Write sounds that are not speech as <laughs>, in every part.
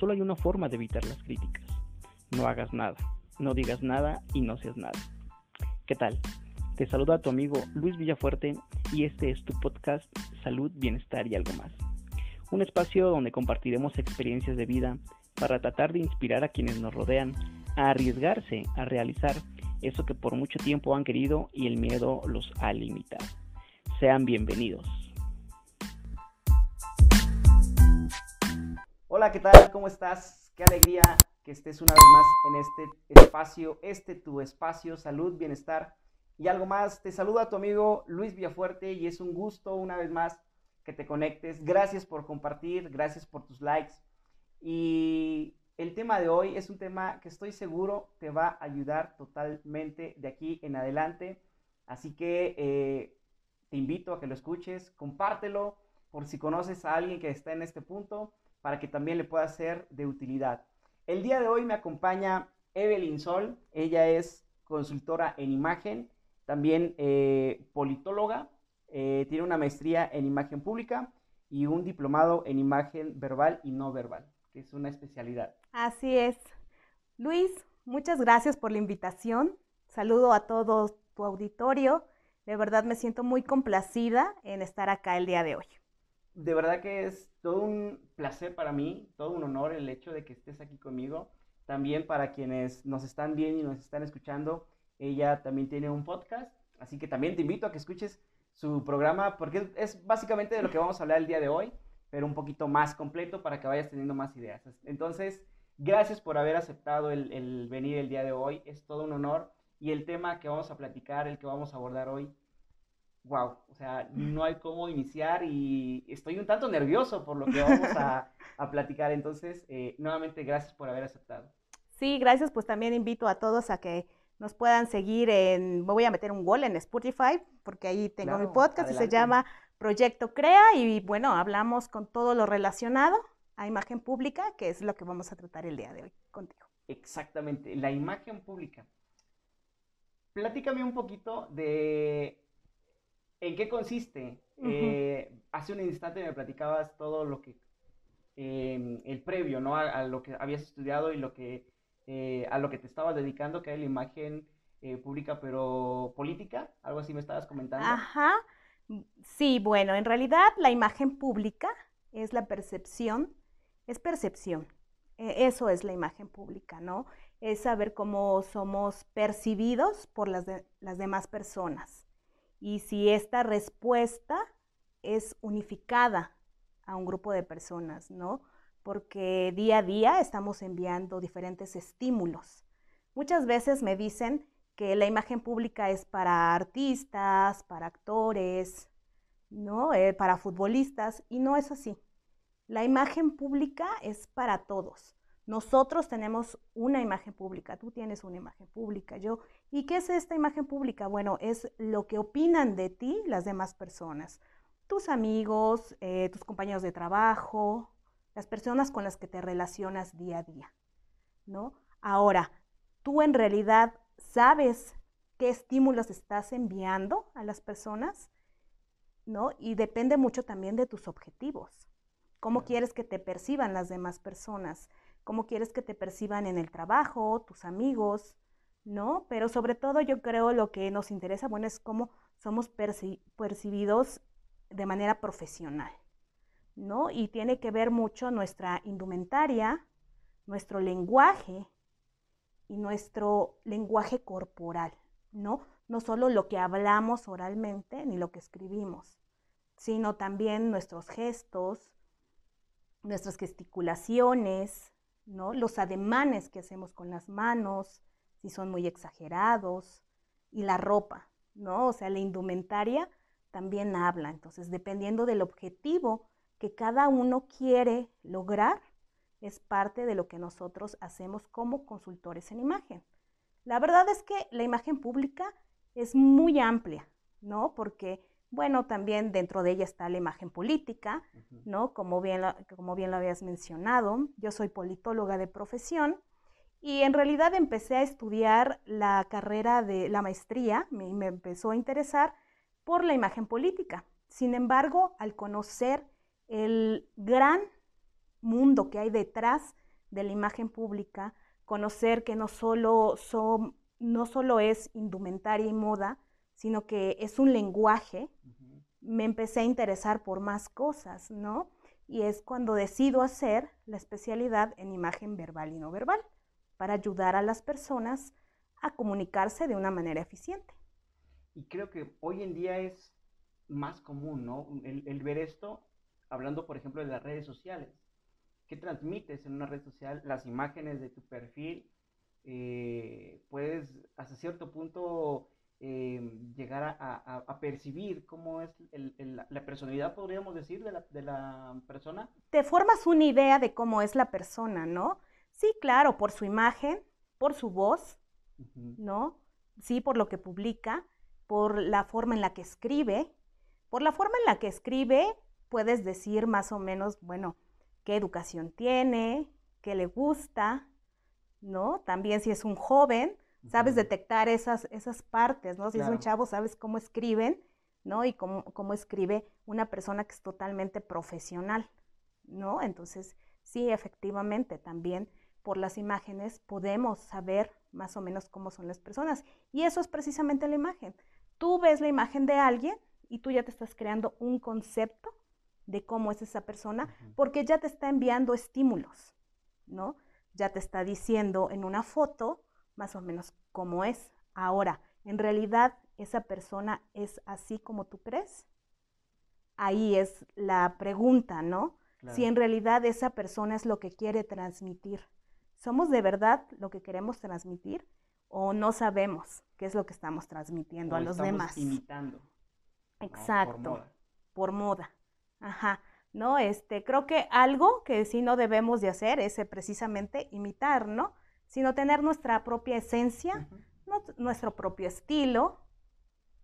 solo hay una forma de evitar las críticas. No hagas nada, no digas nada y no seas nada. ¿Qué tal? Te saluda tu amigo Luis Villafuerte y este es tu podcast Salud, Bienestar y algo más. Un espacio donde compartiremos experiencias de vida para tratar de inspirar a quienes nos rodean a arriesgarse a realizar eso que por mucho tiempo han querido y el miedo los ha limitado. Sean bienvenidos. Hola, ¿qué tal? ¿Cómo estás? Qué alegría que estés una vez más en este espacio, este tu espacio, salud, bienestar y algo más. Te saluda tu amigo Luis Villafuerte y es un gusto una vez más que te conectes. Gracias por compartir, gracias por tus likes. Y el tema de hoy es un tema que estoy seguro te va a ayudar totalmente de aquí en adelante. Así que eh, te invito a que lo escuches, compártelo por si conoces a alguien que está en este punto para que también le pueda ser de utilidad. El día de hoy me acompaña Evelyn Sol, ella es consultora en imagen, también eh, politóloga, eh, tiene una maestría en imagen pública y un diplomado en imagen verbal y no verbal, que es una especialidad. Así es. Luis, muchas gracias por la invitación. Saludo a todo tu auditorio. De verdad me siento muy complacida en estar acá el día de hoy. De verdad que es todo un placer para mí, todo un honor el hecho de que estés aquí conmigo. También para quienes nos están viendo y nos están escuchando, ella también tiene un podcast, así que también te invito a que escuches su programa porque es básicamente de lo que vamos a hablar el día de hoy, pero un poquito más completo para que vayas teniendo más ideas. Entonces, Gracias por haber aceptado el, venir el día de hoy. Es todo un honor. Y el tema que vamos a platicar, el que vamos a abordar hoy, wow, o sea, no hay cómo iniciar y estoy un tanto nervioso por lo que vamos <laughs> a, platicar. Entonces, eh, nuevamente, gracias por haber aceptado. Sí, gracias. Pues también invito a todos a que nos puedan seguir en, me voy a meter un gol en Spotify, porque ahí tengo mi podcast y se llama Proyecto Crea y bueno, hablamos con todo lo relacionado a imagen pública, que es lo que vamos a tratar el día de hoy contigo. Exactamente, la imagen pública. Platícame un poquito de en qué consiste. Eh, hace un instante me platicabas todo lo que, em, el previo, ¿no? A, lo que habías estudiado y lo que, eh, a lo que te estabas dedicando, que era la imagen eh, pública, pero política, algo así me estabas comentando. Ajá. Sí, bueno, en realidad la imagen pública es la percepción es percepción. E, eso es la imagen pública, ¿no? Es saber cómo somos percibidos por las, las demás personas. Y si esta respuesta es unificada a un grupo de personas, ¿no? Porque día a día estamos enviando diferentes estímulos. Muchas veces me dicen que la imagen pública es para artistas, para actores, ¿no? Eh, para futbolistas, y no es así. La imagen pública es para todos. Nosotros tenemos una imagen pública, tú tienes una imagen pública, yo. ¿Y qué es esta imagen pública? Bueno, es lo que opinan de ti las demás personas, tus amigos, eh, tus compañeros de trabajo, las personas con las que te relacionas día a día, ¿no? Ahora, tú en realidad sabes qué estímulos estás enviando a las personas, ¿no? Y depende mucho también de tus objetivos cómo quieres que te perciban las demás personas, cómo quieres que te perciban en el trabajo, tus amigos, ¿no? Pero sobre todo yo creo lo que nos interesa, bueno, es cómo somos percibidos de manera profesional, ¿no? Y tiene que ver mucho nuestra indumentaria, nuestro lenguaje y nuestro lenguaje corporal, ¿no? No solo lo que hablamos oralmente ni lo que escribimos, sino también nuestros gestos, nuestras gesticulaciones, ¿no? Los ademanes que hacemos con las manos, si son muy exagerados, y la ropa, ¿no? O sea, la indumentaria también habla. Entonces, dependiendo del objetivo que cada uno quiere lograr, es parte de lo que nosotros hacemos como consultores en imagen. La verdad es que la imagen pública es muy amplia, ¿no? Porque bueno, también dentro de ella está la imagen política, ¿no? Como bien, como bien lo habías mencionado, yo soy politóloga de profesión y en realidad empecé a estudiar la carrera de la maestría, me, me empezó a interesar por la imagen política. Sin embargo, al conocer el gran mundo que hay detrás de la imagen pública, conocer que no solo, son, no solo es indumentaria y moda, sino que es un lenguaje, me empecé a interesar por más cosas, ¿no? Y es cuando decido hacer la especialidad en imagen verbal y no verbal, para ayudar a las personas a comunicarse de una manera eficiente. Y creo que hoy en día es más común, ¿no? El, ver esto, hablando, por ejemplo, de las redes sociales. ¿Qué transmites en una red social? Las imágenes de tu perfil. Eh, puedes, hasta cierto punto, eh, llegar a, percibir cómo es la personalidad, podríamos decir, de la, de la persona. Te formas una idea de cómo es la persona, ¿no? Sí, claro, por su imagen, por su voz, ¿no? Sí, por lo que publica, por la forma en la que escribe. Por la forma en la que escribe, puedes decir más o menos, bueno, qué educación tiene, qué le gusta, ¿no? También si es un joven, sabes detectar esas, esas partes, ¿no? Si es un chavo, sabes cómo escriben, ¿no? Y cómo, cómo escribe una persona que es totalmente profesional, ¿no? Entonces, sí, efectivamente, también por las imágenes podemos saber más o menos cómo son las personas. Y eso es precisamente la imagen tú ves la imagen de alguien y tú ya te estás creando un concepto de cómo es esa persona, porque ya te está enviando estímulos, ¿no? Ya te está diciendo en una foto más o menos cómo es. Ahora, ¿en realidad esa persona es así como tú crees? Ahí es la pregunta, ¿no? Si en realidad esa persona es lo que quiere transmitir. ¿Somos de verdad lo que queremos transmitir? o no sabemos qué es lo que estamos transmitiendo a los demás. Imitando. Exacto. Por moda. Ajá. ¿No? Este, creo que algo que sí no debemos de hacer es eh, precisamente imitar, ¿no? Sino tener nuestra propia esencia, nuestro propio estilo,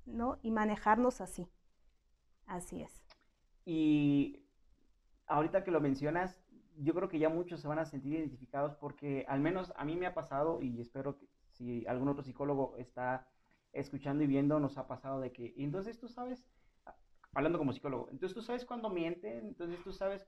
¿no? Y manejarnos así. Así es. Y ahorita que lo mencionas, yo creo que ya muchos se van a sentir identificados porque al menos a mí me ha pasado y espero que si algún otro psicólogo está escuchando y viendo, nos ha pasado de que, entonces tú sabes, hablando como psicólogo, entonces tú sabes cuándo mienten, entonces tú sabes,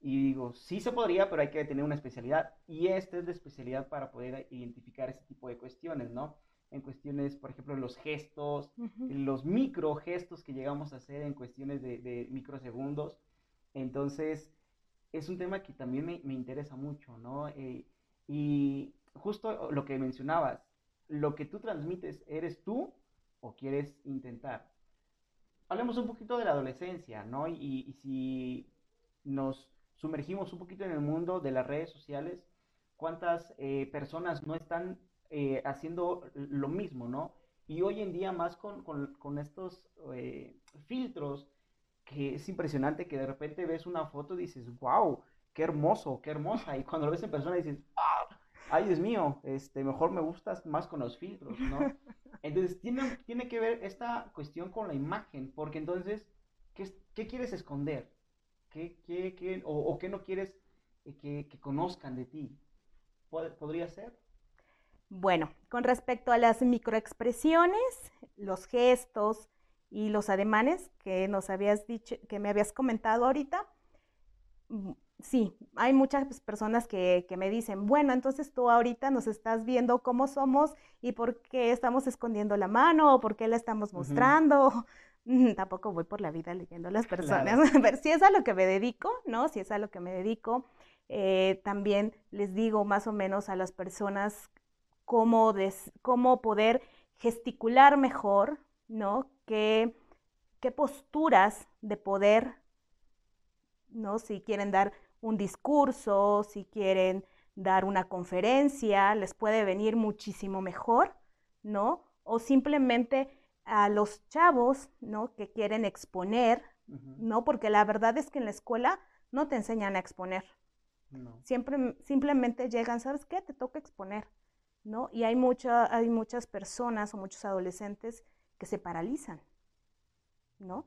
y digo, sí se podría, pero hay que tener una especialidad, y esta es la especialidad para poder identificar ese tipo de cuestiones, ¿no? En cuestiones, por ejemplo, los gestos, los micro gestos que llegamos a hacer en cuestiones de, microsegundos. Entonces, es un tema que también me, me interesa mucho, ¿no? Eh, y justo lo que mencionabas, lo que tú transmites, ¿eres tú o quieres intentar? Hablemos un poquito de la adolescencia, ¿no? Y, si nos sumergimos un poquito en el mundo de las redes sociales, ¿cuántas eh, personas no están eh, haciendo lo mismo, ¿no? Y hoy en día más con, estos eh, filtros, que es impresionante que de repente ves una foto y dices, wow, qué hermoso, qué hermosa. Y cuando lo ves en persona dices, ay Dios mío, este, mejor me gustas más con los filtros, ¿no? <laughs> Entonces tiene, tiene que ver esta cuestión con la imagen, porque entonces, ¿qué, quieres esconder? ¿Qué, qué, o, qué no quieres eh, que, conozcan de ti? ¿Podría ser? Bueno, con respecto a las microexpresiones, los gestos y los ademanes que nos habías dicho, que me habías comentado ahorita, sí, hay muchas personas que, me dicen, bueno, entonces tú ahorita nos estás viendo cómo somos y por qué estamos escondiendo la mano o por qué la estamos mostrando. <laughs> Tampoco voy por la vida leyendo a las personas, <laughs> pero si es a lo que me dedico, ¿no? Si es a lo que me dedico, eh, también les digo más o menos a las personas cómo, cómo poder gesticular mejor, ¿no? qué posturas de poder ¿no? Si quieren dar un discurso, si quieren dar una conferencia, les puede venir muchísimo mejor, ¿no? O simplemente a los chavos, ¿no? Que quieren exponer, ¿no? Porque la verdad es que en la escuela no te enseñan a exponer. Siempre, simplemente llegan, ¿sabes qué? Te toca exponer, ¿no? Y hay, mucha, hay muchas personas o muchos adolescentes que se paralizan, ¿no?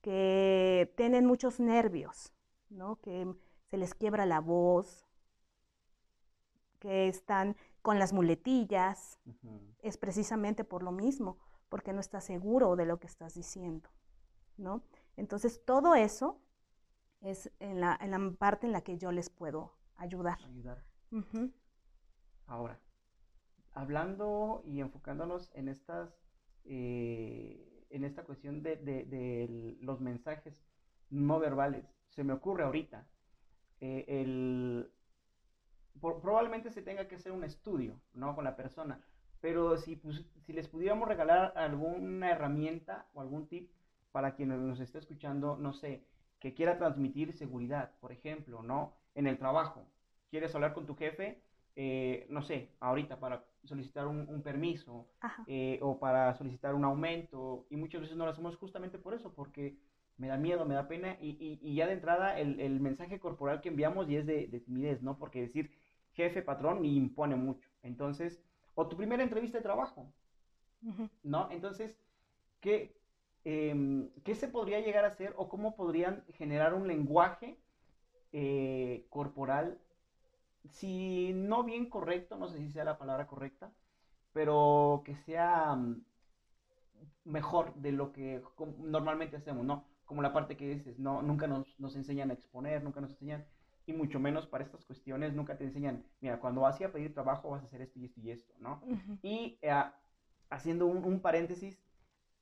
Que tienen muchos nervios, ¿no? Que se les quiebra la voz, que están con las muletillas, es precisamente por lo mismo, porque no estás seguro de lo que estás diciendo, ¿no? Entonces, todo eso es en la, parte en la que yo les puedo ayudar. Ayudar. Ahora, hablando y enfocándonos en estas, eh, en esta cuestión de, los mensajes no verbales, se me ocurre ahorita, eh, el, probablemente se tenga que hacer un estudio, ¿no? Con la persona, pero si, pues, si les pudiéramos regalar alguna herramienta o algún tip para quien nos esté escuchando, no sé, que quiera transmitir seguridad, por ejemplo, ¿no? En el trabajo, quieres hablar con tu jefe, eh, no sé, ahorita para solicitar un, permiso eh, o para solicitar un aumento, y muchas veces no lo hacemos justamente por eso, porque me da miedo, me da pena, y, ya de entrada el, mensaje corporal que enviamos y es de, timidez, ¿no? Porque decir jefe, patrón, impone mucho. Entonces, o tu primera entrevista de trabajo, ¿no? Entonces, ¿qué, em, ¿qué se podría llegar a hacer o cómo podrían generar un lenguaje eh, corporal si no bien correcto, no sé si sea la palabra correcta, pero que sea mm, mejor de lo que normalmente hacemos, ¿no? Como la parte que dices, no, nunca nos, nos, enseñan a exponer, nunca nos enseñan, y mucho menos para estas cuestiones, nunca te enseñan, mira, cuando vas a pedir trabajo vas a hacer esto y esto y esto, ¿no? Y eh, haciendo un, paréntesis,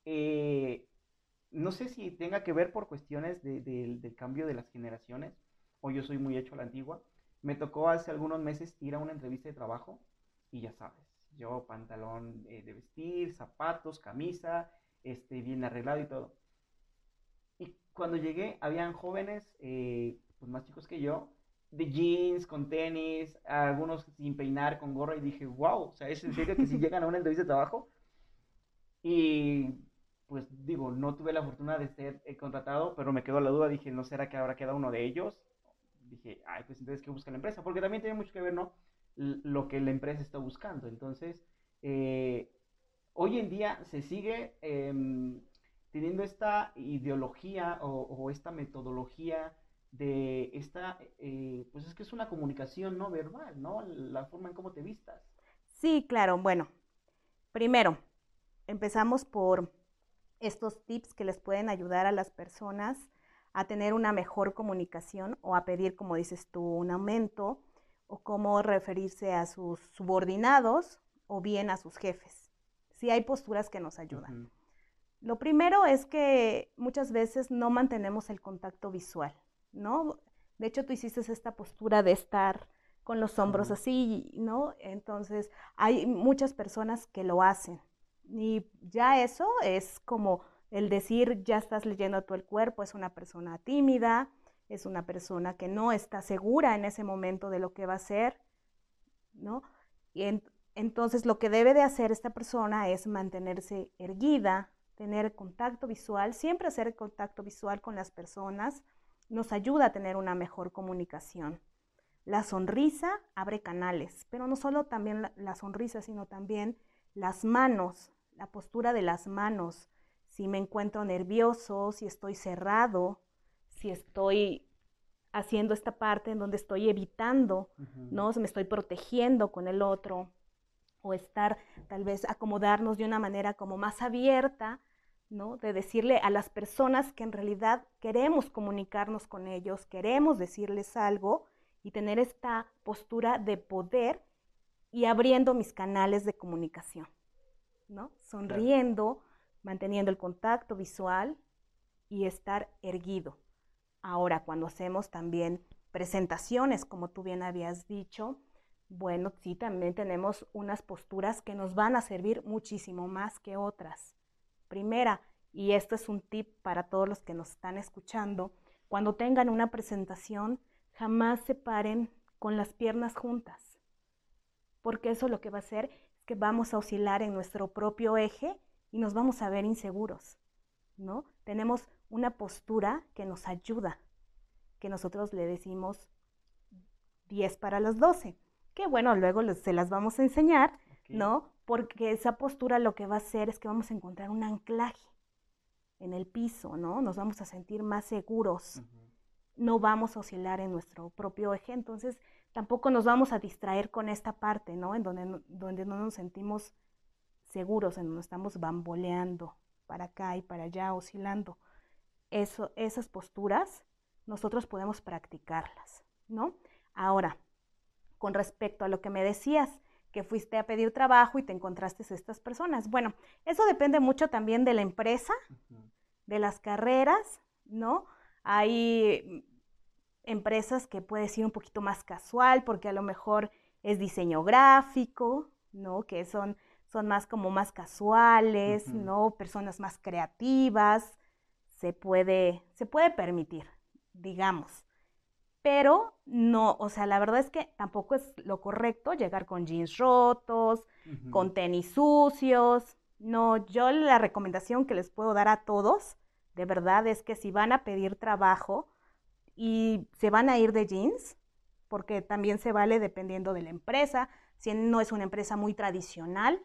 eh, no sé si tenga que ver por cuestiones del cambio de las generaciones, o yo soy muy hecho a la antigua, me tocó hace algunos meses ir a una entrevista de trabajo y ya sabes, yo pantalón eh, de vestir, zapatos, camisa, este, bien arreglado y todo. Y cuando llegué, habían jóvenes, eh, pues más chicos que yo, de jeans, con tenis, algunos sin peinar, con gorra, y dije, wow, o sea, es en serio que si <laughs> llegan a una entrevista de trabajo. Y pues digo, no tuve la fortuna de ser eh, contratado, pero me quedó la duda, dije, ¿no será que habrá quedado uno de ellos? Dije, ay, pues entonces, ¿qué busca la empresa? Porque también tiene mucho que ver, ¿no? lo que la empresa está buscando. Entonces, eh, hoy en día se sigue em, teniendo esta ideología o, esta metodología de esta, eh, pues es que es una comunicación no verbal, ¿no? La forma en cómo te vistas. Sí, claro. Bueno, primero, empezamos por estos tips que les pueden ayudar a las personas a tener una mejor comunicación o a pedir, como dices tú, un aumento o cómo referirse a sus subordinados o bien a sus jefes. Sí hay posturas que nos ayudan. Lo primero es que muchas veces no mantenemos el contacto visual, ¿no? De hecho, tú hiciste esta postura de estar con los hombros así, ¿no? Entonces, hay muchas personas que lo hacen. Y ya eso es como el decir ya estás leyendo todo el cuerpo es una persona tímida, es una persona que no está segura en ese momento de lo que va a hacer, ¿no? Y entonces lo que debe de hacer esta persona es mantenerse erguida, tener contacto visual, siempre hacer contacto visual con las personas nos ayuda a tener una mejor comunicación. La sonrisa abre canales, pero no solo también la sonrisa, sino también las manos, la postura de las manos, si me encuentro nervioso, si estoy cerrado, si estoy haciendo esta parte en donde estoy evitando, ¿no? me estoy protegiendo con el otro, o estar tal vez acomodarnos de una manera como más abierta, ¿no? De decirle a las personas que en realidad queremos comunicarnos con ellos, queremos decirles algo y tener esta postura de poder y abriendo mis canales de comunicación, ¿no? Sonriendo, manteniendo el contacto visual y estar erguido. Ahora, cuando hacemos también presentaciones, como tú bien habías dicho, bueno, sí, también tenemos unas posturas que nos van a servir muchísimo más que otras. Primera, y esto es un tip para todos los que nos están escuchando, cuando tengan una presentación, jamás se paren con las piernas juntas, porque eso lo que va a hacer es que vamos a oscilar en nuestro propio eje y nos vamos a ver inseguros, ¿no? Tenemos una postura que nos ayuda, que nosotros le decimos 10 para las 12, que bueno, luego se las vamos a enseñar, ¿no? Porque esa postura lo que va a hacer es que vamos a encontrar un anclaje en el piso, ¿no? Nos vamos a sentir más seguros, no vamos a oscilar en nuestro propio eje, entonces tampoco nos vamos a distraer con esta parte, ¿no? En donde, donde no nos sentimos seguros, en donde estamos bamboleando para acá y para allá, oscilando. Eso, esas posturas nosotros podemos practicarlas, ¿no? Ahora, con respecto a lo que me decías, que fuiste a pedir trabajo y te encontraste a estas personas. Bueno, eso depende mucho también de la empresa, de las carreras, ¿no? Hay empresas que puede ser un poquito más casual porque a lo mejor es diseño gráfico, ¿no? Que son, son más como más casuales, ¿no? Personas más creativas, se puede, se puede permitir, digamos. Pero no, o sea, la verdad es que tampoco es lo correcto llegar con jeans rotos, con tenis sucios. No, yo la recomendación que les puedo dar a todos, de verdad, es que si van a pedir trabajo y se van a ir de jeans, porque también se vale dependiendo de la empresa, si no es una empresa muy tradicional,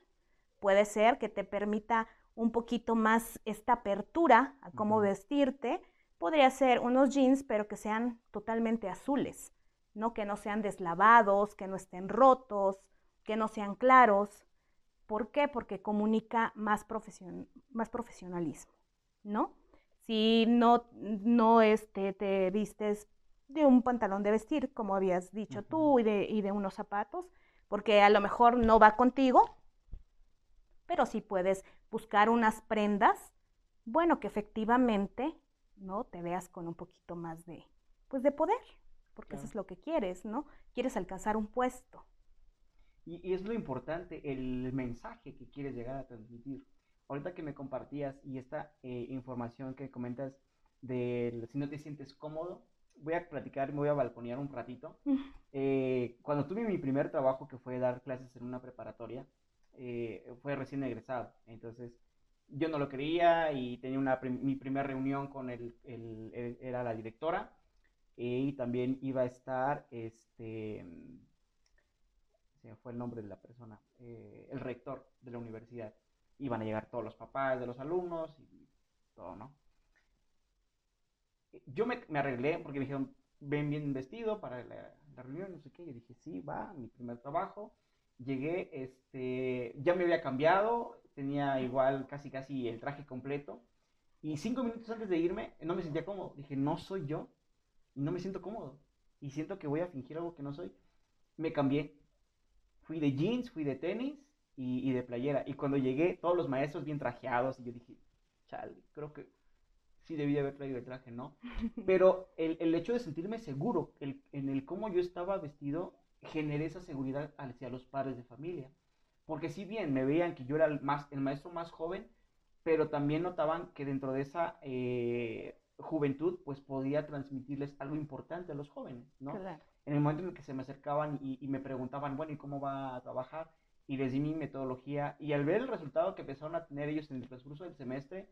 puede ser que te permita un poquito más esta apertura a cómo vestirte, podría ser unos jeans, pero que sean totalmente azules, ¿no? Que no sean deslavados, que no estén rotos, que no sean claros. ¿Por qué? Porque comunica más, más profesionalismo, ¿no? Si no, no este, te vistes de un pantalón de vestir, como habías dicho tú, y de, y de unos zapatos, porque a lo mejor no va contigo, pero sí puedes buscar unas prendas, bueno, que efectivamente, ¿no? Te veas con un poquito más de, pues de poder, porque eso es lo que quieres, ¿no? Quieres alcanzar un puesto. Y, es lo importante, el mensaje que quieres llegar a transmitir. Ahorita que me compartías y esta eh, información que comentas de si no te sientes cómodo, voy a platicar, me voy a balconear un ratito. Eh, cuando tuve mi primer trabajo, que fue dar clases en una preparatoria, eh, fue recién egresado. Entonces, yo no lo creía y tenía una mi primera reunión con el, era la directora y también iba a estar, este, se fue el nombre de la persona, eh, el rector de la universidad. Iban a llegar todos los papás de los alumnos y todo, ¿no? Yo me, me arreglé porque me dijeron, ven bien vestido para la, la reunión, no sé qué. Yo dije, sí, va, mi primer trabajo llegué, este, ya me había cambiado, tenía igual casi casi el traje completo. Y cinco minutos antes de irme, no me sentía cómodo. Dije, no soy yo. Y no me siento cómodo. Y siento que voy a fingir algo que no soy. Me cambié. Fui de jeans, fui de tenis y, de playera. Y cuando llegué, todos los maestros bien trajeados. Y yo dije, chale, creo que sí debí haber traído el traje, ¿no? <laughs> Pero el, el hecho de sentirme seguro el, en el cómo yo estaba vestido generé esa seguridad hacia los padres de familia. Porque si bien me veían que yo era el, más, el maestro más joven, pero también notaban que dentro de esa eh, juventud, pues podía transmitirles algo importante a los jóvenes, ¿no? En el momento en el que se me acercaban y, me preguntaban, bueno, ¿y cómo va a trabajar? Y les di mi metodología. Y al ver el resultado que empezaron a tener ellos en el transcurso del semestre,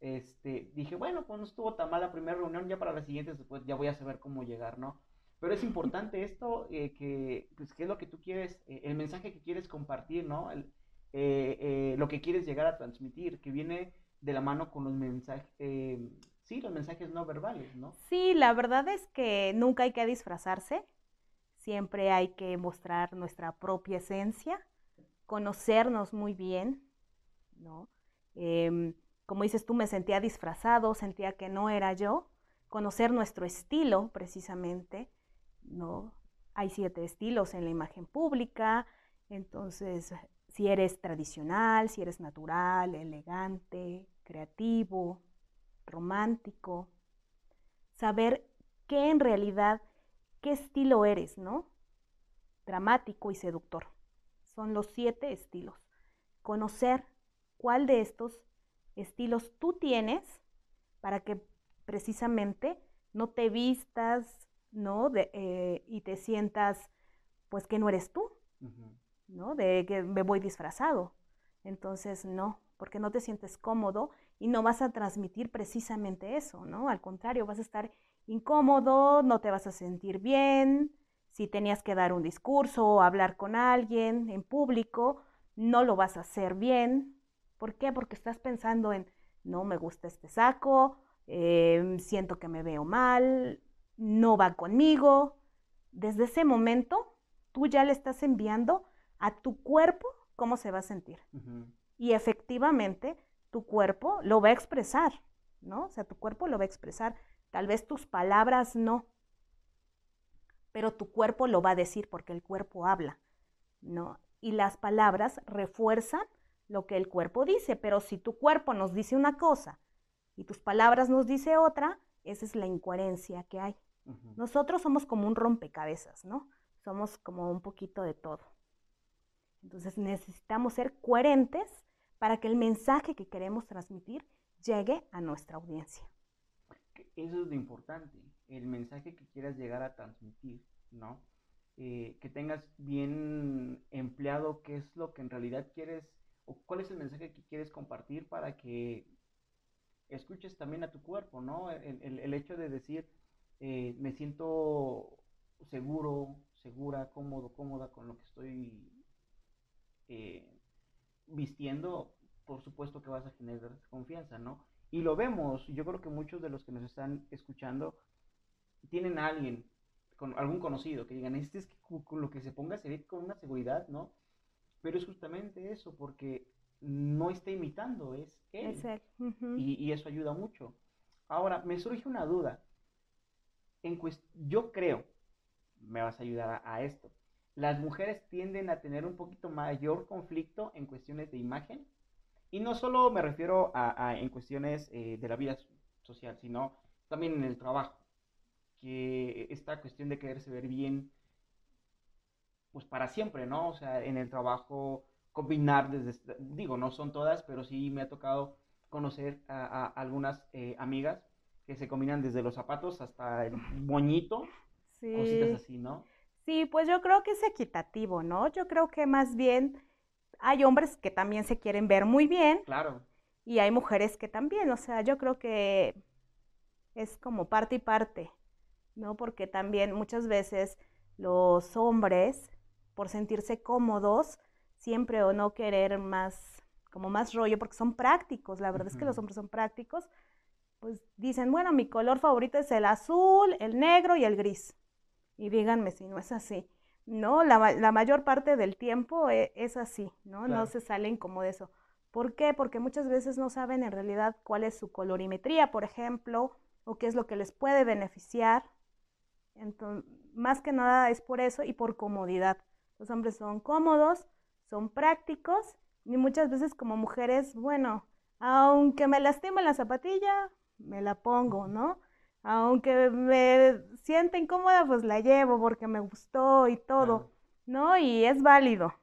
este, dije, bueno, pues no estuvo tan mal la primera reunión, ya para las siguientes después ya voy a saber cómo llegar, ¿no? Pero es importante esto, eh, que, pues, ¿qué es lo que tú quieres, eh, el mensaje que quieres compartir, ¿no? Eh, lo que quieres llegar a transmitir, que viene de la mano con los mensajes, sí, los mensajes no verbales, ¿no? Sí, la verdad es que nunca hay que disfrazarse, siempre hay que mostrar nuestra propia esencia, conocernos muy bien, ¿no? Em, como dices tú, me sentía disfrazado, sentía que no era yo, conocer nuestro estilo precisamente, ¿no? Hay siete estilos en la imagen pública, entonces si eres tradicional, si eres natural, elegante, creativo, romántico, saber qué en realidad, qué estilo eres, ¿no? Dramático y seductor. Son los siete estilos. Conocer cuál de estos estilos tú tienes para que precisamente no te vistas ¿no? De, eh, y te sientas, pues, que no eres tú, ¿no? De que me voy disfrazado. Entonces, no, porque no te sientes cómodo y no vas a transmitir precisamente eso, ¿no? Al contrario, vas a estar incómodo, no te vas a sentir bien. Si tenías que dar un discurso o hablar con alguien en público, no lo vas a hacer bien. ¿Por qué? Porque estás pensando en, no me gusta este saco, em, siento que me veo mal, no va conmigo. Desde ese momento, tú ya le estás enviando a tu cuerpo cómo se va a sentir. Y efectivamente, tu cuerpo lo va a expresar, ¿no? O sea, tu cuerpo lo va a expresar. Tal vez tus palabras no. pero tu cuerpo lo va a decir porque el cuerpo habla, ¿no? Y las palabras refuerzan lo que el cuerpo dice, pero si tu cuerpo nos dice una cosa y tus palabras nos dice otra, esa es la incoherencia que hay. Nosotros somos como un rompecabezas, ¿no? Somos como un poquito de todo. Entonces necesitamos ser coherentes para que el mensaje que queremos transmitir llegue a nuestra audiencia. Eso es lo importante, el mensaje que quieras llegar a transmitir, ¿no? Eh, que tengas bien empleado qué es lo que en realidad quieres o cuál es el mensaje que quieres compartir para que escuches también a tu cuerpo, ¿no? El, hecho de decir, eh, me siento seguro, segura, cómodo, cómoda con lo que estoy eh, vistiendo, por supuesto que vas a generar confianza, ¿no? Y lo vemos, yo creo que muchos de los que nos están escuchando tienen a alguien, con algún conocido, que digan, este es que lo que se ponga se ve con una seguridad, ¿no? Pero es justamente eso, porque no está imitando, es él. Es él. y, eso ayuda mucho. Ahora, me surge una duda. En yo creo, me vas a ayudar a, esto, las mujeres tienden a tener un poquito mayor conflicto en cuestiones de imagen. Y no solo me refiero a, en cuestiones eh, de la vida social, sino también en el trabajo. Que esta cuestión de quererse ver bien, pues para siempre, ¿no? O sea, en el trabajo combinar desde, digo, no son todas, pero sí me ha tocado conocer a, algunas eh, amigas que se combinan desde los zapatos hasta el moñito, sí. cositas así, ¿no? Sí, pues yo creo que es equitativo, ¿no? Yo creo que más bien hay hombres que también se quieren ver muy bien. Claro. Y hay mujeres que también, o sea, yo creo que es como parte y parte, ¿no? Porque también muchas veces los hombres, por sentirse cómodos, siempre o no querer más, como más rollo, porque son prácticos, la verdad es que los hombres son prácticos, pues dicen, bueno, mi color favorito es el azul, el negro y el gris. Y díganme si no es así. No, la, la mayor parte del tiempo e, es, así, ¿no? No se salen como de eso. ¿Por qué? Porque muchas veces no saben en realidad cuál es su colorimetría, por ejemplo, o qué es lo que les puede beneficiar. Entonces, más que nada es por eso y por comodidad. Los hombres son cómodos, son prácticos y muchas veces como mujeres, bueno, aunque me lastime la zapatilla, me la pongo, ¿no? Aunque me sienta incómoda, pues la llevo porque me gustó y todo, ¿no? Y es válido.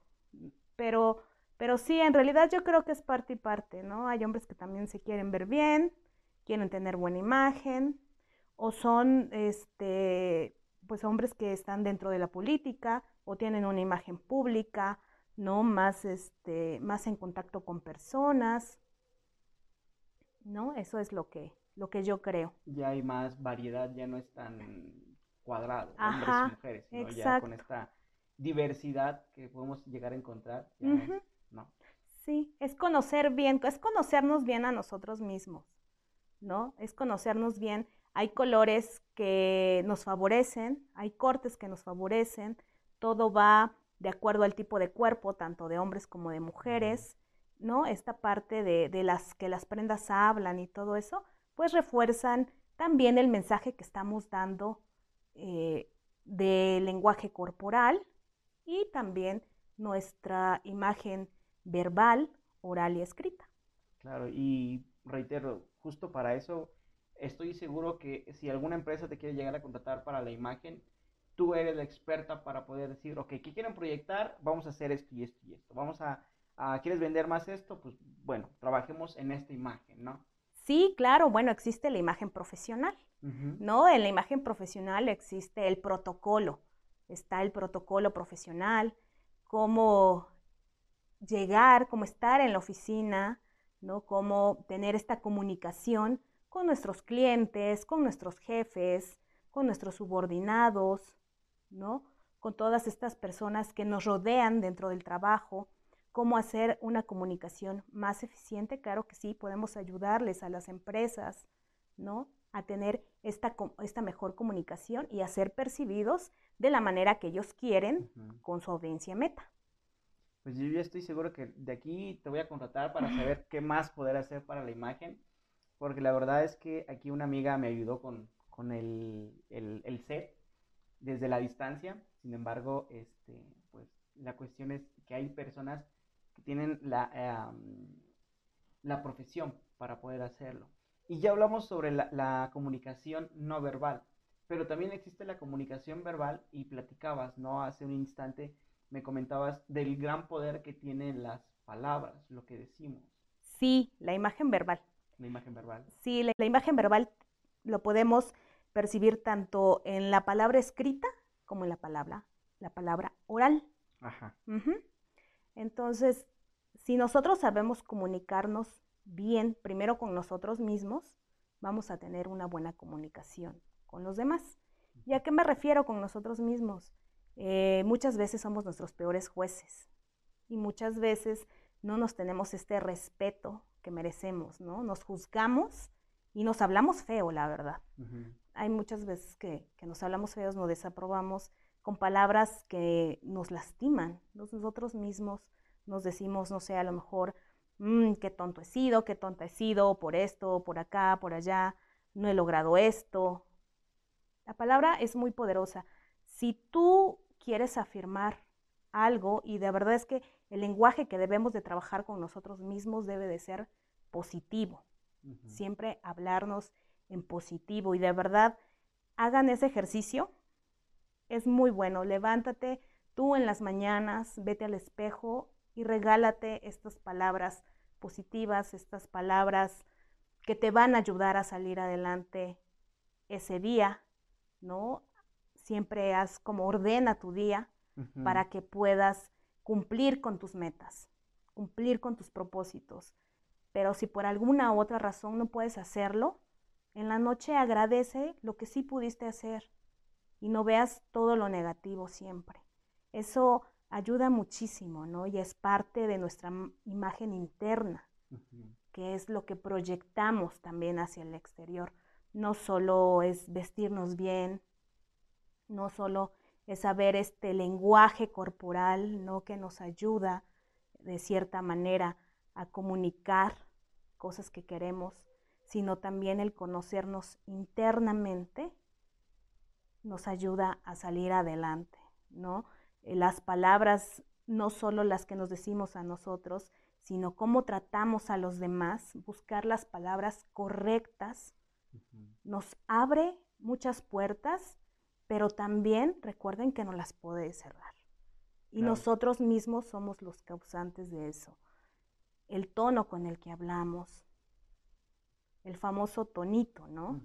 Pero, pero sí, en realidad yo creo que es parte y parte, ¿no? Hay hombres que también se quieren ver bien, quieren tener buena imagen, o son, este, pues hombres que están dentro de la política, o tienen una imagen pública, ¿no? Más, este, más en contacto con personas, ¿no? Eso es lo que, lo que yo creo. Ya hay más variedad, ya no es tan cuadrado, hombres y mujeres, sino ya con esta diversidad que podemos llegar a encontrar, ¿no? Sí, es conocer bien, es conocernos bien a nosotros mismos, ¿no? Es conocernos bien. Hay colores que nos favorecen, hay cortes que nos favorecen, todo va de acuerdo al tipo de cuerpo, tanto de hombres como de mujeres, ¿no? Esta parte de, las que las prendas hablan y todo eso, pues refuerzan también el mensaje que estamos dando eh, de lenguaje corporal y también nuestra imagen verbal, oral y escrita. Claro, y reitero, justo para eso estoy seguro que si alguna empresa te quiere llegar a contratar para la imagen, tú eres la experta para poder decir, ok, ¿qué quieren proyectar? Vamos a hacer esto y esto y esto. Vamos a, ¿quieres vender más esto? Pues bueno, trabajemos en esta imagen, ¿no? Sí, claro, bueno, existe la imagen profesional, ¿no? En la imagen profesional existe el protocolo, está el protocolo profesional, cómo llegar, cómo estar en la oficina, ¿no? Cómo tener esta comunicación con nuestros clientes, con nuestros jefes, con nuestros subordinados, ¿no? Con todas estas personas que nos rodean dentro del trabajo, cómo hacer una comunicación más eficiente. Claro que sí, podemos ayudarles a las empresas, ¿no? A tener esta, esta mejor comunicación y a ser percibidos de la manera que ellos quieren con su audiencia meta. Pues yo ya estoy seguro que de aquí te voy a contratar para saber qué más poder hacer para la imagen, porque la verdad es que aquí una amiga me ayudó con, el, el set desde la distancia. Sin embargo, este, pues la cuestión es que hay personas que tienen la, la profesión para poder hacerlo. Y ya hablamos sobre la, la, comunicación no verbal, pero también existe la comunicación verbal y platicabas, ¿no? Hace un instante me comentabas del gran poder que tienen las palabras, lo que decimos. Sí, la imagen verbal. La imagen verbal. Sí, la, imagen verbal lo podemos percibir tanto en la palabra escrita como en la palabra, la palabra oral. Ajá. Entonces, si nosotros sabemos comunicarnos bien, primero con nosotros mismos, vamos a tener una buena comunicación con los demás. ¿Y a qué me refiero con nosotros mismos? Eh, muchas veces somos nuestros peores jueces y muchas veces no nos tenemos este respeto que merecemos, ¿no? Nos juzgamos y nos hablamos feo, la verdad. Hay muchas veces que, nos hablamos feos, nos desaprobamos con palabras que nos lastiman. Nosotros mismos nos decimos, no sé, a lo mejor, mm, qué tonto he sido, qué tonta he sido, por esto, por acá, por allá, no he logrado esto. La palabra es muy poderosa. Si tú quieres afirmar algo, y de verdad es que el lenguaje que debemos de trabajar con nosotros mismos debe de ser positivo. Siempre hablarnos en positivo y de verdad hagan ese ejercicio. Es muy bueno. Levántate tú en las mañanas, vete al espejo y regálate estas palabras positivas, estas palabras que te van a ayudar a salir adelante ese día, ¿no? Siempre haz como ordena tu día para que puedas cumplir con tus metas, cumplir con tus propósitos. Pero si por alguna otra razón no puedes hacerlo, en la noche agradece lo que sí pudiste hacer y no veas todo lo negativo siempre. Eso ayuda muchísimo, ¿no? Y es parte de nuestra imagen interna, que es lo que proyectamos también hacia el exterior. No solo es vestirnos bien, no solo es saber este lenguaje corporal, ¿no? Que nos ayuda de cierta manera a comunicar cosas que queremos, sino también el conocernos internamente nos ayuda a salir adelante, ¿no? Eh, las palabras, no solo las que nos decimos a nosotros, sino cómo tratamos a los demás, buscar las palabras correctas, nos abre muchas puertas pero también recuerden que no las puede cerrar. Y nosotros mismos somos los causantes de eso. El tono con el que hablamos, el famoso tonito, ¿no?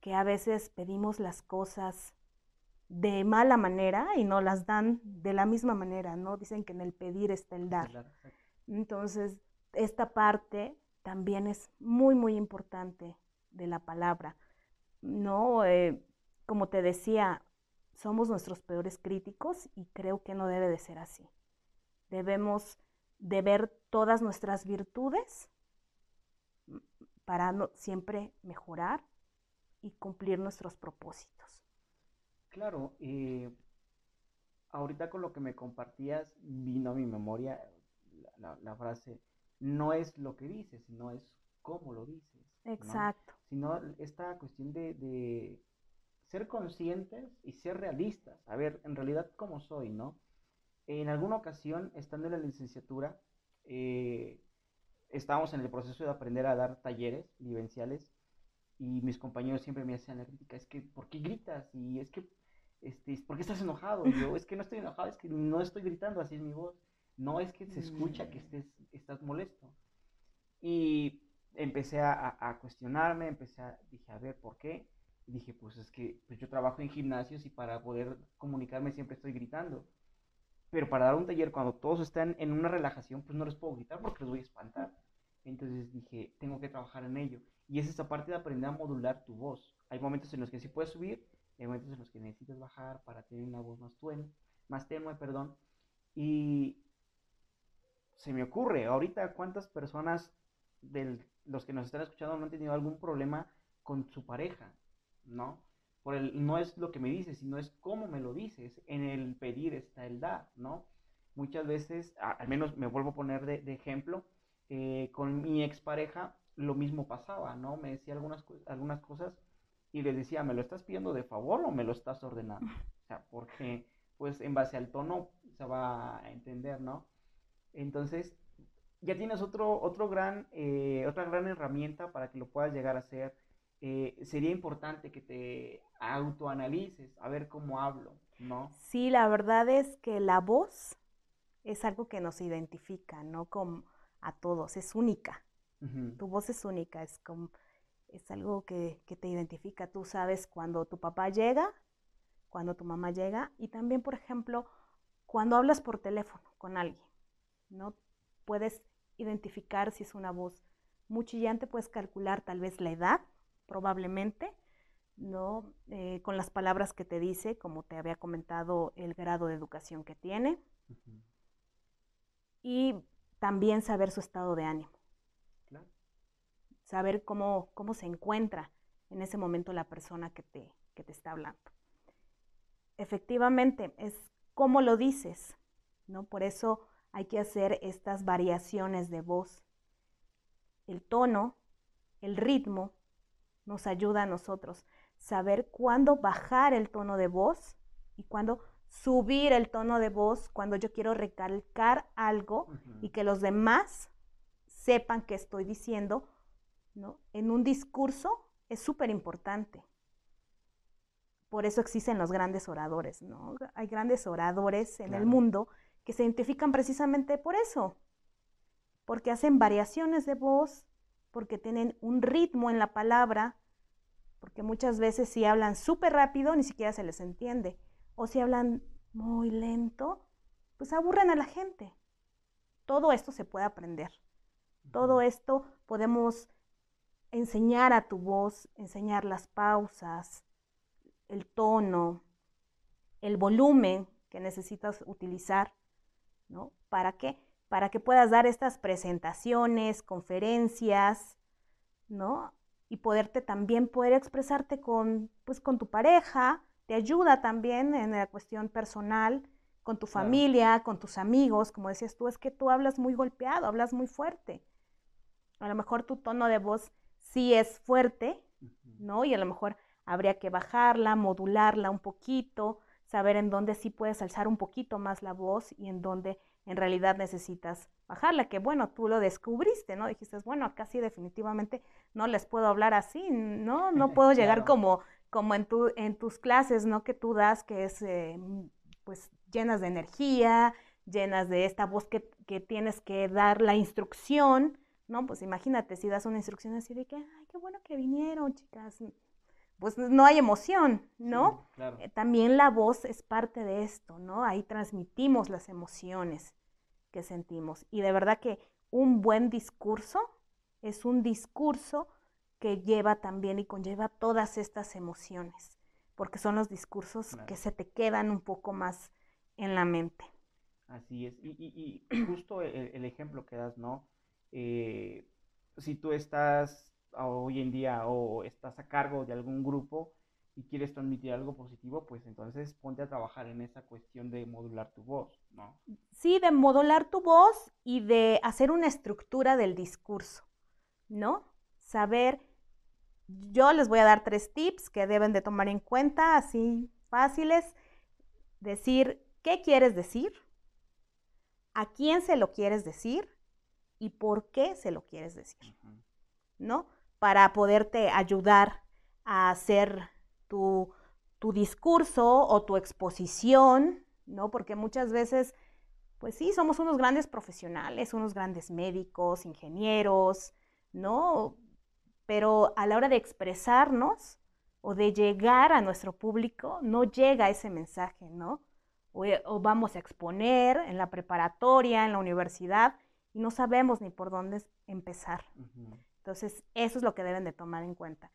Que a veces pedimos las cosas de mala manera y no las dan de la misma manera, ¿no? Dicen que en el pedir está el dar. Entonces, esta parte también es muy, muy importante de la palabra, ¿no? Eh, como te decía, somos nuestros peores críticos y creo que no debe de ser así. Debemos de ver todas nuestras virtudes para siempre mejorar y cumplir nuestros propósitos. Claro, eh, ahorita con lo que me compartías vino a mi memoria la, frase, no es lo que dices, sino es cómo lo dices. Exacto. Sino esta cuestión de ser conscientes y ser realistas. A ver, en realidad, ¿cómo soy, no? En alguna ocasión, estando en la licenciatura, eh, estábamos en el proceso de aprender a dar talleres vivenciales y mis compañeros siempre me hacían la crítica, es que, ¿por qué gritas? Y es que, este, ¿por qué estás enojado? Y yo, es que no estoy enojado, es que no estoy gritando, así es mi voz. No es que se escucha que mm. estés, estás molesto. Y empecé a, a cuestionarme, empecé a, dije, a ver, ¿por qué? Y dije, pues es que pues yo trabajo en gimnasios y para poder comunicarme siempre estoy gritando. Pero para dar un taller, cuando todos están en una relajación, pues no les puedo gritar porque los voy a espantar. Entonces dije, tengo que trabajar en ello. Y es esa parte de aprender a modular tu voz. Hay momentos en los que sí puedes subir, hay momentos en los que necesitas bajar para tener una voz más, tenue, más tenue, perdón. Y se me ocurre, ahorita cuántas personas de los que nos están escuchando no han tenido algún problema con su pareja. ¿no? Por el, no es lo que me dices, sino es cómo me lo dices. En el pedir está el dar, ¿no? Muchas veces, al menos me vuelvo a poner de, ejemplo, eh, con mi expareja lo mismo pasaba, ¿no? Me decía algunas, algunas cosas y les decía, ¿me lo estás pidiendo de favor o me lo estás ordenando? <laughs> O sea, porque pues en base al tono se va a entender, ¿no? Entonces, ya tienes otro, otro gran, eh, otra gran herramienta para que lo puedas llegar a hacer. Eh, sería importante que te autoanalices, a ver cómo hablo, ¿no? Sí, la verdad es que la voz es algo que nos identifica, ¿no? Como a todos, es única. Tu voz es única, es como, es algo que, que, te identifica. Tú sabes cuando tu papá llega, cuando tu mamá llega y también, por ejemplo, cuando hablas por teléfono con alguien, ¿no? Puedes identificar si es una voz muy chillante, puedes calcular tal vez la edad, probablemente, ¿no? Eh, con las palabras que te dice, como te había comentado, el grado de educación que tiene. Y también saber su estado de ánimo. Saber cómo, cómo se encuentra en ese momento la persona que te, que te está hablando. Efectivamente, es cómo lo dices, ¿no? Por eso hay que hacer estas variaciones de voz. El tono, el ritmo, nos ayuda a nosotros saber cuándo bajar el tono de voz y cuándo subir el tono de voz cuando yo quiero recalcar algo y que los demás sepan que estoy diciendo, ¿no? En un discurso es súper importante. Por eso existen los grandes oradores, ¿no? Hay grandes oradores en el mundo que se identifican precisamente por eso, porque hacen variaciones de voz, porque tienen un ritmo en la palabra, porque muchas veces si hablan súper rápido ni siquiera se les entiende, o si hablan muy lento, pues aburren a la gente. Todo esto se puede aprender. Todo esto podemos enseñar a tu voz, enseñar las pausas, el tono, el volumen que necesitas utilizar ¿no? ¿Para qué? Para que puedas dar estas presentaciones, conferencias, ¿no? Y poderte también poder expresarte con, pues, con tu pareja, te ayuda también en la cuestión personal, con tu familia, con tus amigos, como decías tú, es que tú hablas muy golpeado, hablas muy fuerte. A lo mejor tu tono de voz sí es fuerte, ¿no? Y a lo mejor habría que bajarla, modularla un poquito, saber en dónde sí puedes alzar un poquito más la voz y en dónde en realidad necesitas bajarla, que bueno, tú lo descubriste, ¿no? Dijiste, bueno, acá sí definitivamente no les puedo hablar así, ¿no? <laughs> No puedo llegar como, como en, tu, en tus clases, ¿no? Que tú das, que es eh, pues llenas de energía, llenas de esta voz que, que, tienes que dar la instrucción, ¿no? Pues imagínate si das una instrucción así de que, ay, qué bueno que vinieron, chicas, pues no hay emoción, ¿no? Eh, también la voz es parte de esto, ¿no? Ahí transmitimos las emociones que sentimos. Y de verdad que un buen discurso es un discurso que lleva también y conlleva todas estas emociones, porque son los discursos que se te quedan un poco más en la mente. Así es. Y, justo el, ejemplo que das, ¿no? Eh, si tú estás hoy en día o estás a cargo de algún grupo y quieres transmitir algo positivo, pues entonces ponte a trabajar en esa cuestión de modular tu voz, ¿no? Sí, de modular tu voz y de hacer una estructura del discurso, ¿no? Saber, yo les voy a dar tres tips que deben de tomar en cuenta, así fáciles. Decir, ¿qué quieres decir? ¿A quién se lo quieres decir? ¿Y por qué se lo quieres decir? ¿No? Para poderte ayudar a hacer tu, discurso o tu exposición, ¿no? Porque muchas veces, pues sí, somos unos grandes profesionales, unos grandes médicos, ingenieros, ¿no? Pero a la hora de expresarnos o de llegar a nuestro público, no llega ese mensaje, ¿no? O, vamos a exponer en la preparatoria, en la universidad, y no sabemos ni por dónde empezar. Entonces, eso es lo que deben de tomar en cuenta.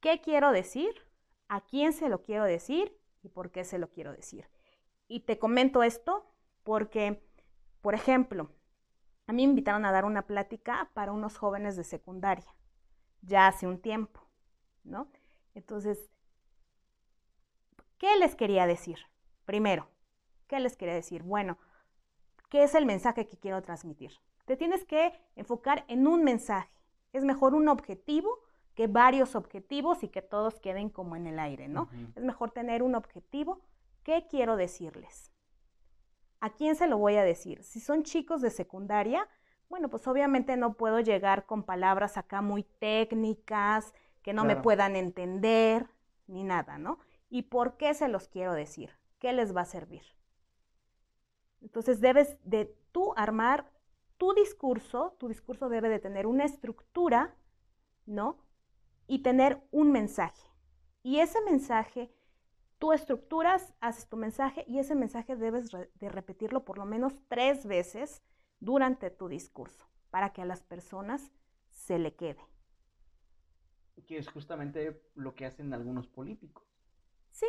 ¿Qué quiero decir? ¿A quién se lo quiero decir? ¿Y por qué se lo quiero decir? Y te comento esto porque, por ejemplo, a mí me invitaron a dar una plática para unos jóvenes de secundaria, ya hace un tiempo, ¿no? Entonces, ¿qué les quería decir? Primero, ¿qué les quería decir? Bueno, ¿qué es el mensaje que quiero transmitir? Te tienes que enfocar en un mensaje. Es mejor un objetivo que varios objetivos y que todos queden como en el aire, ¿no? Es mejor tener un objetivo. ¿Qué quiero decirles? ¿A quién se lo voy a decir? Si son chicos de secundaria, bueno, pues obviamente no puedo llegar con palabras acá muy técnicas, que no me puedan entender, ni nada, ¿no? ¿Y por qué se los quiero decir? ¿Qué les va a servir? Entonces debes de tú armar tu discurso, tu discurso debe de tener una estructura, ¿no? Y tener un mensaje. Y ese mensaje, tú estructuras, haces tu mensaje y ese mensaje debes de repetirlo por lo menos tres veces durante tu discurso para que a las personas se le quede. Que es justamente lo que hacen algunos políticos. Sí,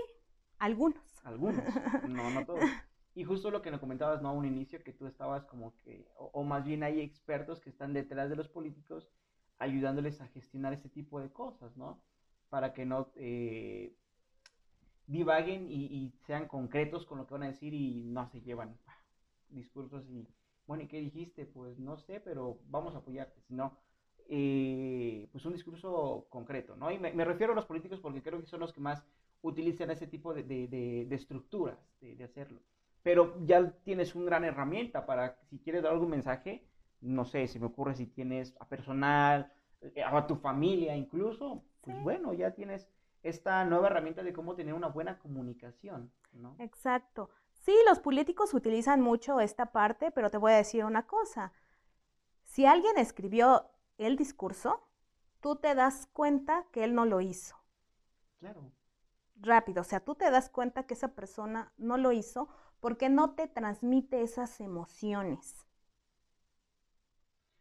algunos. Algunos, no, no todos. <laughs> Y justo lo que nos comentabas, ¿no? A un inicio, que tú estabas como que, o, más bien hay expertos que están detrás de los políticos ayudándoles a gestionar ese tipo de cosas, ¿no? Para que no eh, divaguen y, sean concretos con lo que van a decir y no se llevan discursos y, bueno, ¿y qué dijiste? Pues no sé, pero vamos a apoyarte, sino, eh, pues un discurso concreto, ¿no? Y me, refiero a los políticos porque creo que son los que más utilizan ese tipo de, de, estructuras de hacerlo pero ya tienes una gran herramienta para, si quieres dar algún mensaje, no sé, si me ocurre si tienes a personal, eh, a tu familia incluso, pues bueno, ya tienes esta nueva herramienta de cómo tener una buena comunicación, ¿no? Exacto. Sí, los políticos utilizan mucho esta parte, pero te voy a decir una cosa. Si alguien escribió el discurso, tú te das cuenta que él no lo hizo. Claro. Rápido, o sea, tú te das cuenta que esa persona no lo hizo porque no te transmite esas emociones.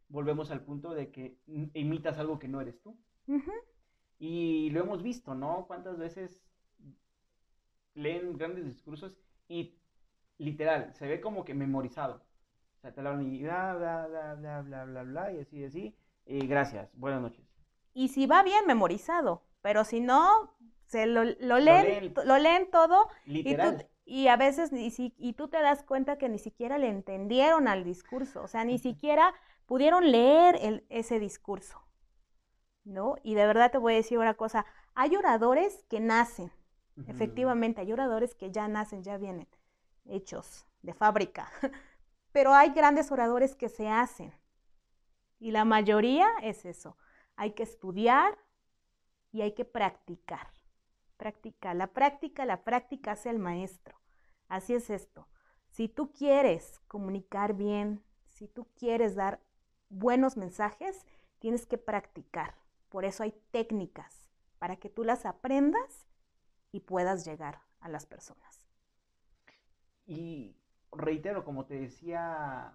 Volvemos al punto de que imitas algo que no eres tú. Y lo hemos visto, ¿no? ¿Cuántas veces leen grandes discursos y literal, se ve como que memorizado? O sea, te hablan y bla, bla, bla, bla, bla, bla, bla, y así, así. Y gracias, buenas noches. Y si va bien memorizado, pero si no, se lo, leen, lo leen, todo literal. Y a veces, ni si, y tú te das cuenta que ni siquiera le entendieron al discurso, o sea, ni siquiera pudieron leer el, ese discurso, ¿no? Y de verdad te voy a decir una cosa, hay oradores que nacen, efectivamente, hay oradores que ya nacen, ya vienen hechos de fábrica, <laughs> pero hay grandes oradores que se hacen. Y la mayoría es eso, hay que estudiar y hay que practicar práctica. La práctica, la práctica hace el maestro. Así es esto. Si tú quieres comunicar bien, si tú quieres dar buenos mensajes, tienes que practicar. Por eso hay técnicas para que tú las aprendas y puedas llegar a las personas. Y reitero, como te decía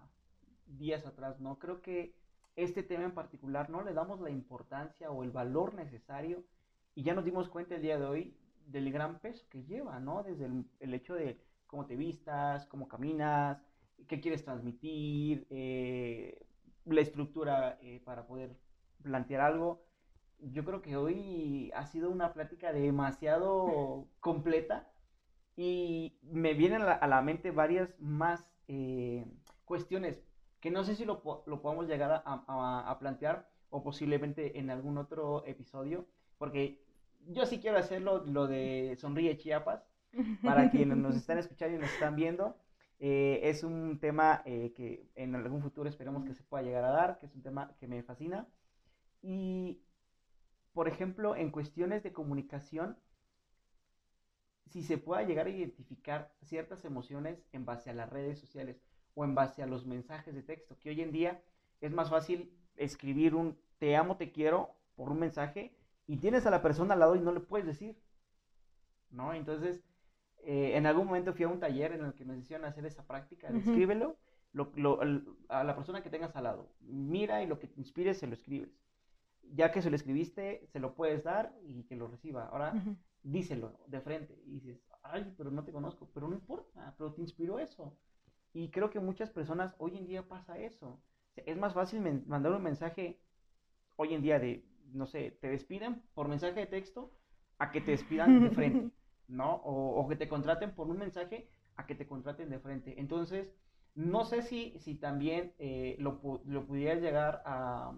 días atrás, ¿no? Creo que este tema en particular no le damos la importancia o el valor necesario y ya nos dimos cuenta el día de hoy del gran peso que lleva, ¿no? Desde el, hecho de cómo te vistas, cómo caminas, qué quieres transmitir, eh, la estructura eh, para poder plantear algo. Yo creo que hoy ha sido una plática demasiado <laughs> completa y me vienen a la, mente varias más eh, cuestiones que no sé si lo, lo podemos llegar a, a plantear o posiblemente en algún otro episodio, porque yo sí quiero hacerlo, lo de Sonríe Chiapas, <laughs> para quienes nos están escuchando y nos están viendo. Eh, es un tema eh, que en algún futuro esperemos que se pueda llegar a dar, que es un tema que me fascina. Y, por ejemplo, en cuestiones de comunicación, si se pueda llegar a identificar ciertas emociones en base a las redes sociales o en base a los mensajes de texto, que hoy en día es más fácil escribir un te amo, te quiero por un mensaje y tienes a la persona al lado y no le puedes decir, ¿no? Entonces, eh, en algún momento fui a un taller en el que nos hicieron hacer esa práctica, de escríbelo a la persona que tengas al lado, mira y lo que te inspire se lo escribes. Ya que se lo escribiste, se lo puedes dar y que lo reciba. Ahora, díselo de frente y dices, ay, pero no te conozco, pero no importa, pero te inspiró eso. Y creo que muchas personas hoy en día pasa eso. es más fácil mandar un mensaje hoy en día de no sé, te despiden por mensaje de texto a que te despidan de frente, <laughs> ¿no? O, que te contraten por un mensaje a que te contraten de frente. Entonces, no sé si, si también eh, lo, lo pudiera llegar a,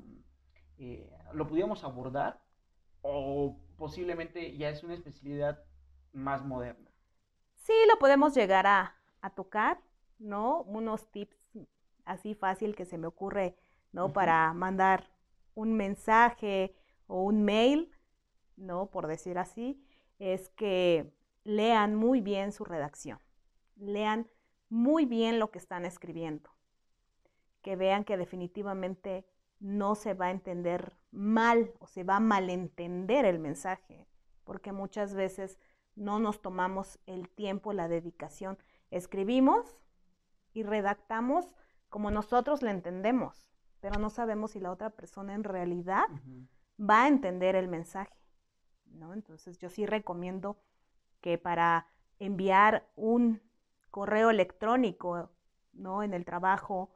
eh, lo pudiéramos abordar o posiblemente ya es una especialidad más moderna? Sí, lo podemos llegar a, tocar, ¿no? Unos tips así fácil que se me ocurre, ¿no? Para mandar un mensaje o un mail, ¿no? Por decir así, es que lean muy bien su redacción, lean muy bien lo que están escribiendo, que vean que definitivamente no se va a entender mal o se va a malentender el mensaje, porque muchas veces no nos tomamos el tiempo, la dedicación. Escribimos y redactamos como nosotros le entendemos, pero no sabemos si la otra persona en realidad va a entender el mensaje. ¿no? Entonces yo sí recomiendo que para enviar un correo electrónico ¿no? en el trabajo,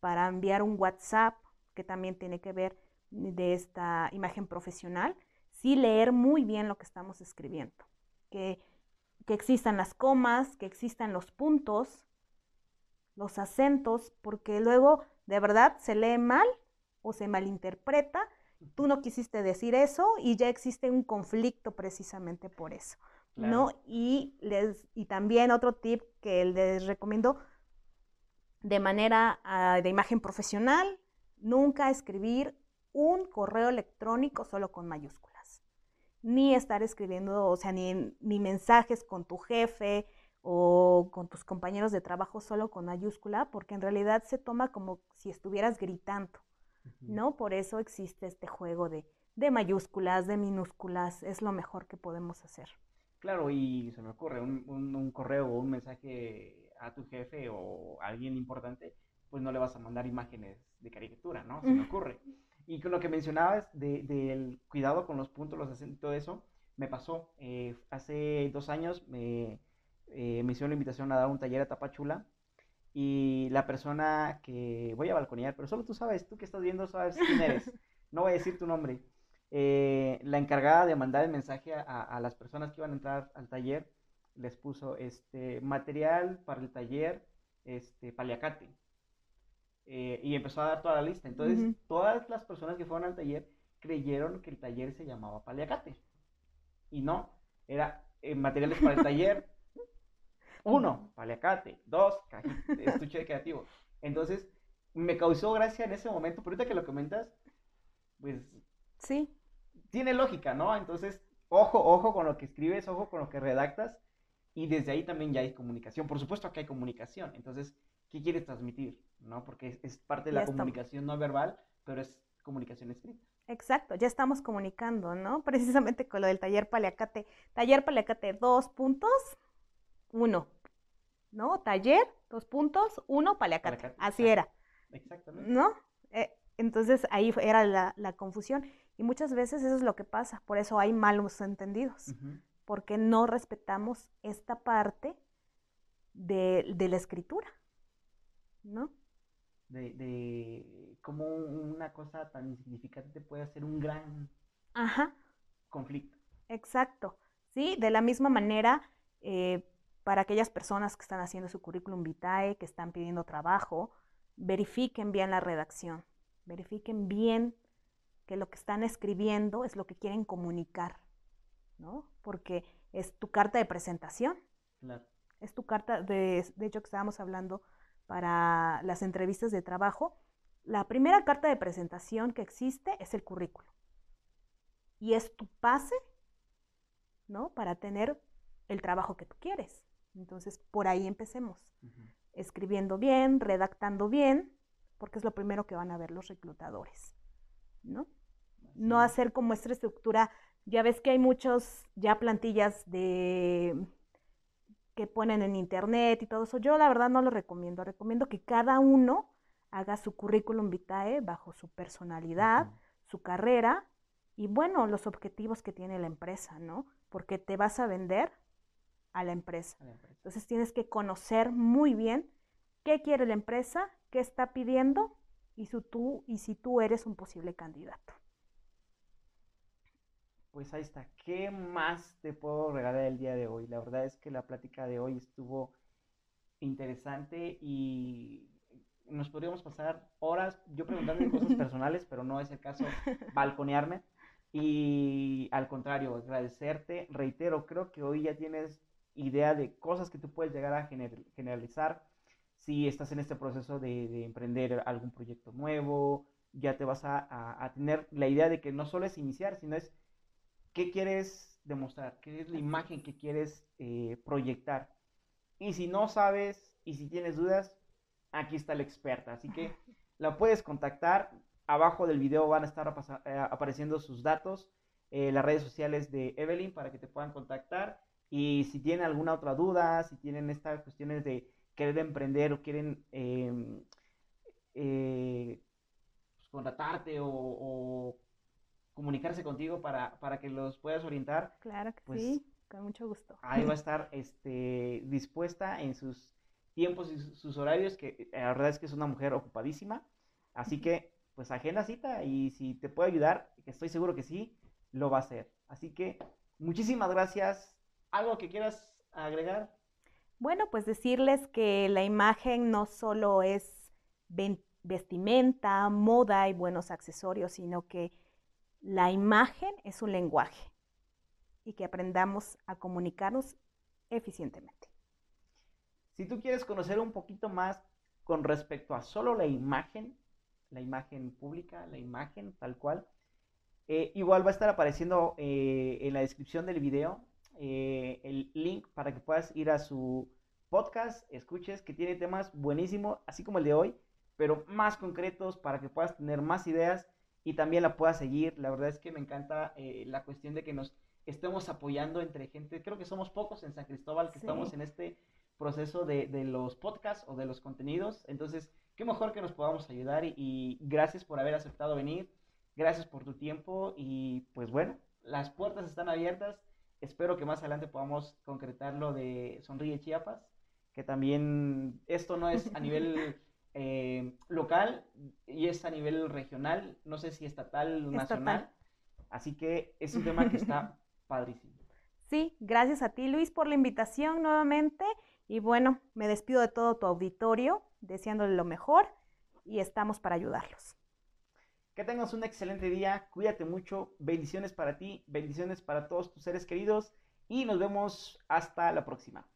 para enviar un WhatsApp, que también tiene que ver de esta imagen profesional, sí leer muy bien lo que estamos escribiendo, que, que existan las comas, que existan los puntos, los acentos, porque luego de verdad se lee mal o se malinterpreta, tú no quisiste decir eso y ya existe un conflicto precisamente por eso. ¿no? Y, les, y también otro tip que les recomiendo de manera ah, de imagen profesional, nunca escribir un correo electrónico solo con mayúsculas, ni estar escribiendo, o sea, ni, ni mensajes con tu jefe o con tus compañeros de trabajo solo con mayúscula, porque en realidad se toma como si estuvieras gritando, ¿no? Por eso existe este juego de, de mayúsculas, de minúsculas, es lo mejor que podemos hacer. Claro, y se me ocurre un, un, correo o un mensaje a tu jefe o a alguien importante, pues no le vas a mandar imágenes de caricatura, ¿no? Se me ocurre. Y con lo que mencionabas del de, cuidado con los puntos, los acentos y todo eso, me pasó. Eh, hace dos años me, eh, me hicieron la invitación a dar un taller a Tapachula y la persona que voy a balconear, pero solo tú sabes, tú que estás viendo sabes quién eres. <laughs> No voy a decir tu nombre. Eh, la encargada de mandar el mensaje a, las personas que iban a entrar al taller les puso este material para el taller, este paliacate. Eh, y empezó a dar toda la lista. Entonces, todas las personas que fueron al taller creyeron que el taller se llamaba paliacate. Y no, era eh, materiales para el taller. Uno, paliacate. Dos, estuche creativo. Entonces, me causó gracia en ese momento, pero ahorita que lo comentas, pues... Sí tiene lógica, ¿no? Entonces, ojo, ojo con lo que escribes, ojo con lo que redactas, y desde ahí también ya hay comunicación. Por supuesto que hay comunicación. Entonces, ¿qué quieres transmitir? ¿No? Porque es, parte de la comunicación no verbal, pero es comunicación escrita. Exacto, ya estamos comunicando, ¿no? <laughs> Precisamente con lo del taller paliacate. Taller paliacate, dos puntos, uno. ¿No? Taller, dos puntos, uno, paliacate. Así era. Exactamente. ¿No? Eh, entonces ahí era la, la confusión. Y muchas veces eso es lo que pasa, por eso hay malos entendidos, porque no respetamos esta parte de, la escritura, ¿no? De, de, cómo una cosa tan insignificante puede ser un gran conflicto. Exacto, sí, de la misma manera, eh, para aquellas personas que están haciendo su currículum vitae, que están pidiendo trabajo, verifiquen bien la redacción, verifiquen bien que lo que están escribiendo es lo que quieren comunicar, ¿no? Porque es tu carta de presentación. Claro. Es tu carta, de, de hecho que estábamos hablando para las entrevistas de trabajo, la primera carta de presentación que existe es el currículo. Y es tu pase, ¿no? Para tener el trabajo que tú quieres. Entonces, por ahí empecemos. Escribiendo bien, redactando bien, porque es lo primero que van a ver los reclutadores. ¿no? No hacer como esta estructura, ya ves que hay muchos ya plantillas de que ponen en internet y todo eso. Yo la verdad no lo recomiendo, recomiendo que cada uno haga su currículum vitae bajo su personalidad, su carrera y bueno, los objetivos que tiene la empresa, ¿no? Porque te vas a vender a la empresa. Entonces tienes que conocer muy bien qué quiere la empresa, qué está pidiendo y, su, tú, y si tú eres un posible candidato. Pues ahí está. ¿Qué más te puedo regalar el día de hoy? La verdad es que la plática de hoy estuvo interesante y nos podríamos pasar horas yo preguntando cosas <laughs> personales, pero no es el caso balconearme. Y al contrario, agradecerte, reitero, creo que hoy ya tienes idea de cosas que tú puedes llegar a generalizar si estás en este proceso de, emprender algún proyecto nuevo, ya te vas a, tener la idea de que no solo es iniciar, sino es qué quieres demostrar, qué es la imagen que quieres eh, proyectar. Y si no sabes y si tienes dudas, aquí está la experta. Así que <laughs> la puedes contactar. Abajo del video van a estar eh, apareciendo sus datos, eh, las redes sociales de Evelyn para que te puedan contactar. Y si tienen alguna otra duda, si tienen estas cuestiones de querer emprender o quieren em, eh, pues, contratarte o, comunicarse contigo para, que los puedas orientar. Claro que pues sí, con mucho gusto. Ahí va a <laughs> estar este, dispuesta en sus tiempos y sus horarios, que la verdad es que es una mujer ocupadísima. Así que, pues agenda cita y si te puede ayudar, que estoy seguro que sí, lo va a hacer. Así que, muchísimas gracias. ¿Algo que quieras agregar? Bueno, pues decirles que la imagen no solo es vestimenta, moda y buenos accesorios, sino que la imagen es un lenguaje y que aprendamos a comunicarnos eficientemente. Si tú quieres conocer un poquito más con respecto a solo la imagen, la imagen pública, la imagen tal cual, eh, igual va a estar apareciendo eh, en la descripción del video eh, el link para que puedas ir a su podcast, escuches, que tiene temas buenísimos, así como el de hoy, pero más concretos para que puedas tener más ideas y también la puedas seguir. La verdad es que me encanta eh, la cuestión de que nos estemos apoyando entre gente. Creo que somos pocos en San Cristóbal que estamos en este proceso de, los podcasts o de los contenidos. Entonces, qué mejor que nos podamos ayudar y gracias por haber aceptado venir. Gracias por tu tiempo y pues bueno, las puertas están abiertas espero que más adelante podamos concretar lo de Sonríe Chiapas, que también esto no es a nivel <laughs> eh, local y es a nivel regional, no sé si estatal, o nacional. Así que es un tema que está <laughs> padrísimo. Sí, gracias a ti Luis por la invitación nuevamente y bueno, me despido de todo tu auditorio, deseándole lo mejor y estamos para ayudarlos. Que tengas un excelente día, cuídate mucho, bendiciones para ti, bendiciones para todos tus seres queridos y nos vemos hasta la próxima.